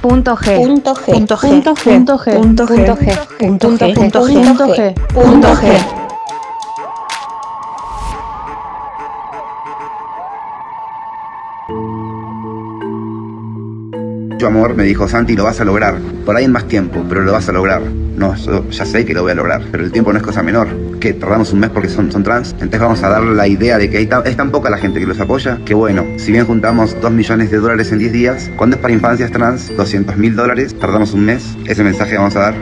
Punto G. Punto G. Punto G. Punto G. Punto G. Punto G. Punto G. Punto G. Punto G. amor me dijo Santi, lo vas a lograr. Por ahí en más tiempo, pero lo vas a lograr. No, yo ya sé que lo voy a lograr, pero el tiempo no es cosa menor. Que tardamos un mes porque son, son trans. Entonces vamos a dar la idea de que ta- es tan poca la gente que los apoya que bueno, si bien juntamos 2 millones de dólares en 10 días, cuando es para infancias trans, 200 mil dólares, tardamos un mes. Ese mensaje vamos a dar.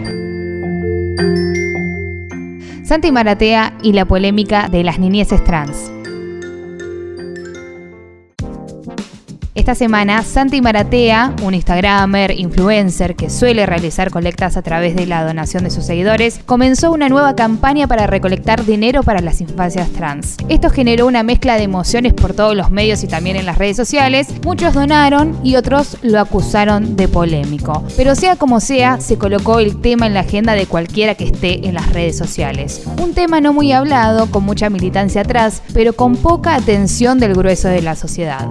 Santi Maratea y la polémica de las niñeces trans. Esta semana, Santi Maratea, un Instagramer, influencer que suele realizar colectas a través de la donación de sus seguidores, comenzó una nueva campaña para recolectar dinero para las infancias trans. Esto generó una mezcla de emociones por todos los medios y también en las redes sociales. Muchos donaron y otros lo acusaron de polémico. Pero sea como sea, se colocó el tema en la agenda de cualquiera que esté en las redes sociales. Un tema no muy hablado, con mucha militancia atrás, pero con poca atención del grueso de la sociedad.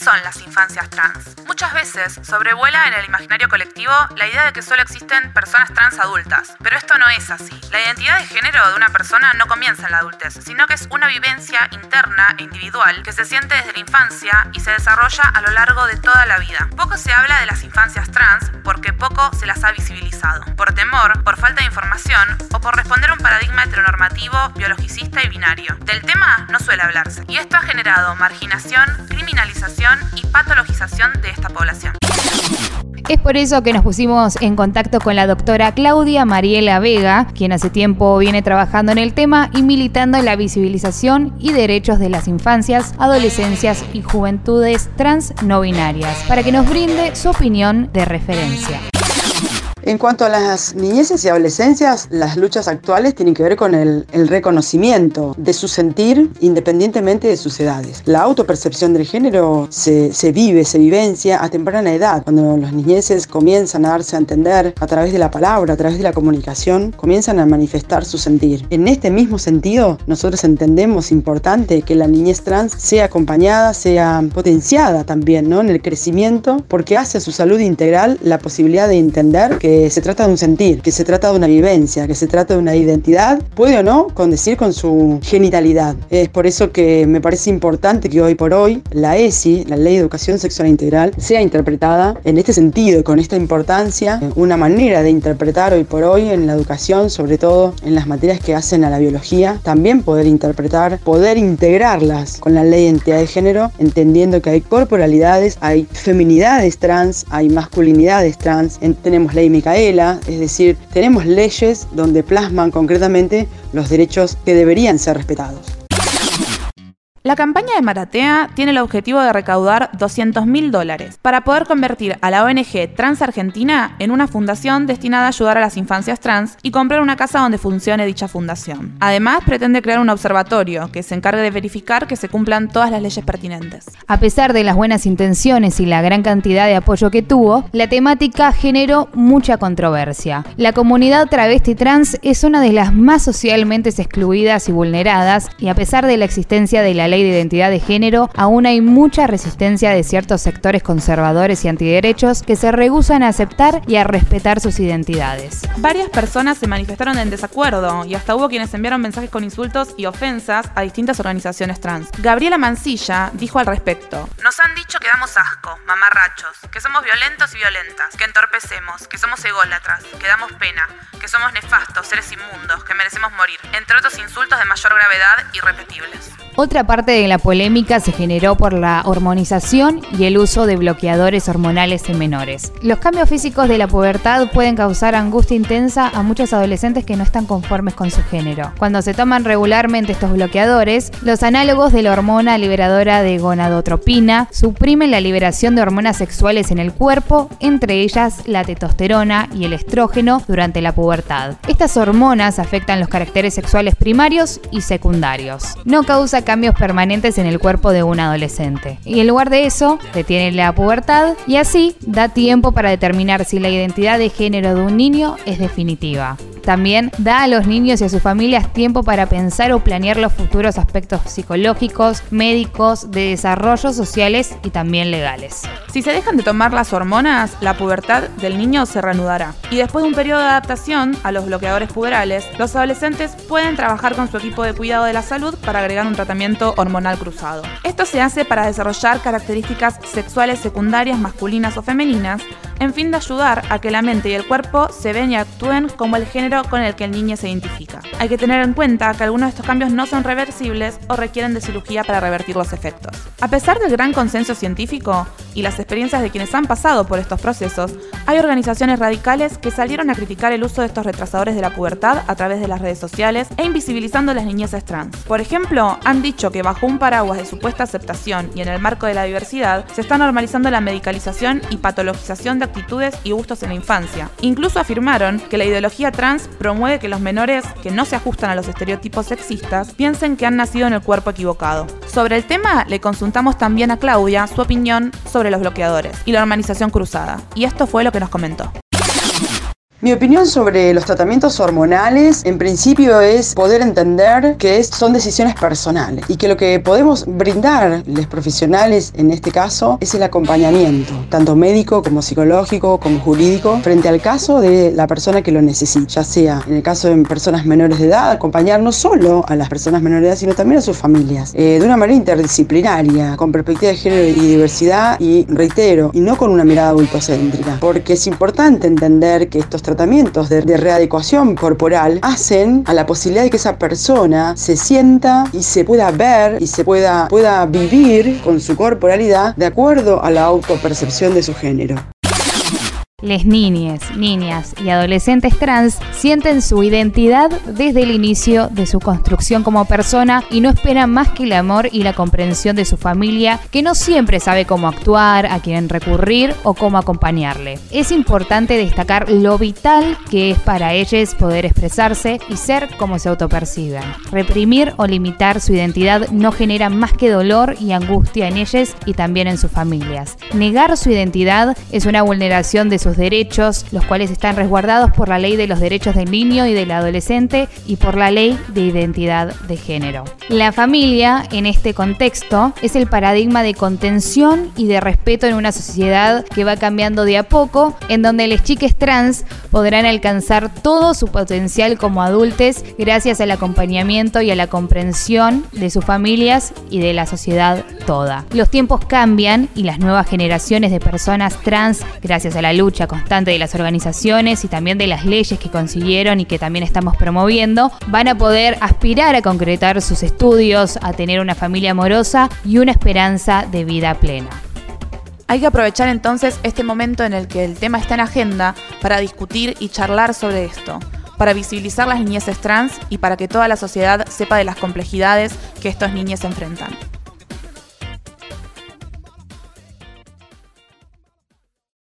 ¿Qué son las infancias trans? Muchas veces sobrevuela en el imaginario colectivo la idea de que solo existen personas trans adultas, pero esto no es así. La identidad de género de una persona no comienza en la adultez, sino que es una vivencia interna e individual que se siente desde la infancia y se desarrolla a lo largo de toda la vida. Poco se habla de las infancias trans porque poco se las ha visibilizado, por temor, por falta de información o por responder a un paradigma heteronormativo, biologicista y binario. Del tema no suele hablarse, y esto ha generado marginación, criminalización y patologización de esta población. Es por eso que nos pusimos en contacto con la doctora Claudia Mariela Vega, quien hace tiempo viene trabajando en el tema y militando en la visibilización y derechos de las infancias, adolescencias y juventudes trans no binarias, para que nos brinde su opinión de referencia. En cuanto a las niñeces y adolescencias, las luchas actuales tienen que ver con el, el reconocimiento de su sentir independientemente de sus edades. La autopercepción del género se, se vive, se vivencia a temprana edad, cuando las niñeces comienzan a darse a entender a través de la palabra, a través de la comunicación, comienzan a manifestar su sentir. En este mismo sentido, nosotros entendemos importante que la niñez trans sea acompañada, sea potenciada también ¿no? en el crecimiento, porque hace a su salud integral la posibilidad de entender que se trata de un sentir, que se trata de una vivencia, que se trata de una identidad, puede o no condecir con su genitalidad. Es por eso que me parece importante que hoy por hoy la ESI, la Ley de Educación Sexual Integral, sea interpretada en este sentido, con esta importancia, una manera de interpretar hoy por hoy en la educación, sobre todo en las materias que hacen a la biología, también poder interpretar, poder integrarlas con la ley de identidad de género, entendiendo que hay corporalidades, hay feminidades trans, hay masculinidades trans, en- tenemos ley Es decir, tenemos leyes donde plasman concretamente los derechos que deberían ser respetados. La campaña de Maratea tiene el objetivo de recaudar 200 mil dólares para poder convertir a la ONG Trans Argentina en una fundación destinada a ayudar a las infancias trans y comprar una casa donde funcione dicha fundación. Además, pretende crear un observatorio que se encargue de verificar que se cumplan todas las leyes pertinentes. A pesar de las buenas intenciones y la gran cantidad de apoyo que tuvo, la temática generó mucha controversia. La comunidad travesti trans es una de las más socialmente excluidas y vulneradas, y a pesar de la existencia de la ley de identidad de género, aún hay mucha resistencia de ciertos sectores conservadores y antiderechos que se rehusan a aceptar y a respetar sus identidades. Varias personas se manifestaron en desacuerdo y hasta hubo quienes enviaron mensajes con insultos y ofensas a distintas organizaciones trans. Gabriela Mancilla dijo al respecto: Nos han dicho que damos asco, mamarrachos, que somos violentos y violentas, que entorpecemos, que somos ególatras, que damos pena, que somos nefastos, seres inmundos, que merecemos morir, entre otros insultos de mayor gravedad y repetibles. Otra parte de la polémica se generó por la hormonización y el uso de bloqueadores hormonales en menores. Los cambios físicos de la pubertad pueden causar angustia intensa a muchos adolescentes que no están conformes con su género. Cuando se toman regularmente estos bloqueadores, los análogos de la hormona liberadora de gonadotropina suprimen la liberación de hormonas sexuales en el cuerpo, entre ellas la testosterona y el estrógeno durante la pubertad. Estas hormonas afectan los caracteres sexuales primarios y secundarios. No causa cambios permanentes en el cuerpo de un adolescente. Y en lugar de eso, detiene la pubertad y así da tiempo para determinar si la identidad de género de un niño es definitiva. También da a los niños y a sus familias tiempo para pensar o planear los futuros aspectos psicológicos, médicos, de desarrollo sociales y también legales. Si se dejan de tomar las hormonas, la pubertad del niño se reanudará. Y después de un periodo de adaptación a los bloqueadores puberales, los adolescentes pueden trabajar con su equipo de cuidado de la salud para agregar un tratamiento hormonal cruzado. Esto se hace para desarrollar características sexuales secundarias masculinas o femeninas en fin de ayudar a que la mente y el cuerpo se ven y actúen como el género con el que el niño se identifica. Hay que tener en cuenta que algunos de estos cambios no son reversibles o requieren de cirugía para revertir los efectos. A pesar del gran consenso científico y las experiencias de quienes han pasado por estos procesos, hay organizaciones radicales que salieron a criticar el uso de estos retrasadores de la pubertad a través de las redes sociales e invisibilizando las niñeces trans. Por ejemplo, han dicho que bajo un paraguas de supuesta aceptación y en el marco de la diversidad, se está normalizando la medicalización y patologización de actitudes y gustos en la infancia. Incluso afirmaron que la ideología trans promueve que los menores que no se ajustan a los estereotipos sexistas piensen que han nacido en el cuerpo equivocado. Sobre el tema le consultamos también a Claudia su opinión sobre los bloqueadores y la hormonización cruzada, y esto fue lo que nos comentó. Mi opinión sobre los tratamientos hormonales, en principio, es poder entender que son decisiones personales y que lo que podemos brindar los profesionales en este caso es el acompañamiento, tanto médico como psicológico como jurídico, frente al caso de la persona que lo necesita, ya sea en el caso de personas menores de edad, acompañar no solo a las personas menores de edad, sino también a sus familias, eh, de una manera interdisciplinaria, con perspectiva de género y diversidad, y reitero, y no con una mirada adultocéntrica, porque es importante entender que estos tratamientos de, readecuación corporal hacen a la posibilidad de que esa persona se sienta y se pueda ver y se pueda, pueda vivir con su corporalidad de acuerdo a la autopercepción de su género. Les niñas, niñas y adolescentes trans sienten su identidad desde el inicio de su construcción como persona y no esperan más que el amor y la comprensión de su familia, que no siempre sabe cómo actuar, a quién recurrir o cómo acompañarle. Es importante destacar lo vital que es para ellos poder expresarse y ser como se autoperciben. Reprimir o limitar su identidad no genera más que dolor y angustia en ellos y también en sus familias. Negar su identidad es una vulneración de su derechos, los cuales están resguardados por la Ley de los Derechos del Niño y del Adolescente y por la Ley de Identidad de Género. La familia, en este contexto, es el paradigma de contención y de respeto en una sociedad que va cambiando de a poco, en donde las chiques trans podrán alcanzar todo su potencial como adultos gracias al acompañamiento y a la comprensión de sus familias y de la sociedad toda. Los tiempos cambian y las nuevas generaciones de personas trans, gracias a la constante de las organizaciones y también de las leyes que consiguieron y que también estamos promoviendo, van a poder aspirar a concretar sus estudios, a tener una familia amorosa y una esperanza de vida plena. Hay que aprovechar entonces este momento en el que el tema está en agenda para discutir y charlar sobre esto, para visibilizar las niñeces trans y para que toda la sociedad sepa de las complejidades que estos niños enfrentan.